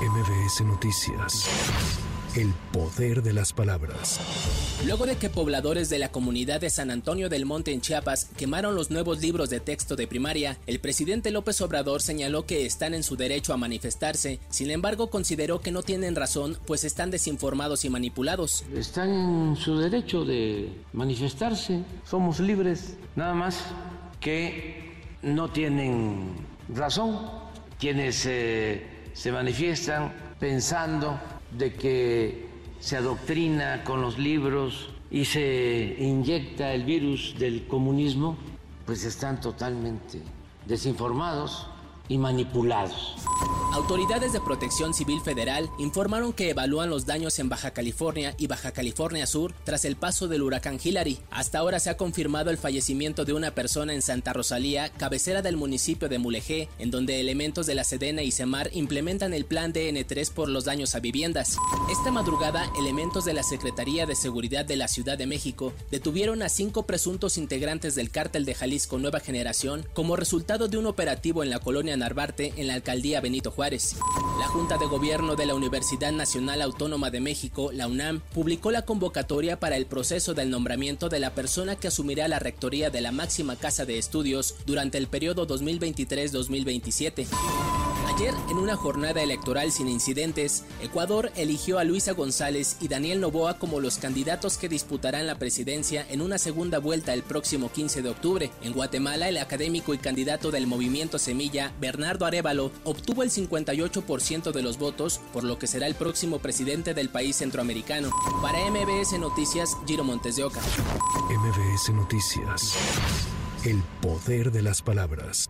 MBS Noticias. El poder de las palabras. Luego de que pobladores de la comunidad de San Antonio del Monte en Chiapas quemaron los nuevos libros de texto de primaria, el presidente López Obrador señaló que están en su derecho a manifestarse, sin embargo consideró que no tienen razón pues están desinformados y manipulados. Están en su derecho de manifestarse, somos libres, nada más que no tienen razón quienes eh, se manifiestan pensando de que se adoctrina con los libros y se inyecta el virus del comunismo, pues están totalmente desinformados y manipulados. Autoridades de Protección Civil Federal informaron que evalúan los daños en Baja California y Baja California Sur tras el paso del huracán Hillary. Hasta ahora se ha confirmado el fallecimiento de una persona en Santa Rosalía, cabecera del municipio de Mulegé, en donde elementos de la Sedena y Semar implementan el plan DN3 por los daños a viviendas. Esta madrugada, elementos de la Secretaría de Seguridad de la Ciudad de México detuvieron a cinco presuntos integrantes del cártel de Jalisco Nueva Generación como resultado de un operativo en la colonia Narvarte en la alcaldía Benito Juárez. La Junta de Gobierno de la Universidad Nacional Autónoma de México, la UNAM, publicó la convocatoria para el proceso del nombramiento de la persona que asumirá la rectoría de la máxima casa de estudios durante el periodo 2023-2027. Ayer, en una jornada electoral sin incidentes, Ecuador eligió a Luisa González y Daniel Novoa como los candidatos que disputarán la presidencia en una segunda vuelta el próximo 15 de octubre. En Guatemala, el académico y candidato del movimiento Semilla, Bernardo Arevalo, obtuvo el 58% de los votos, por lo que será el próximo presidente del país centroamericano. Para MBS Noticias, Giro Montes de Oca. MBS Noticias. El poder de las palabras.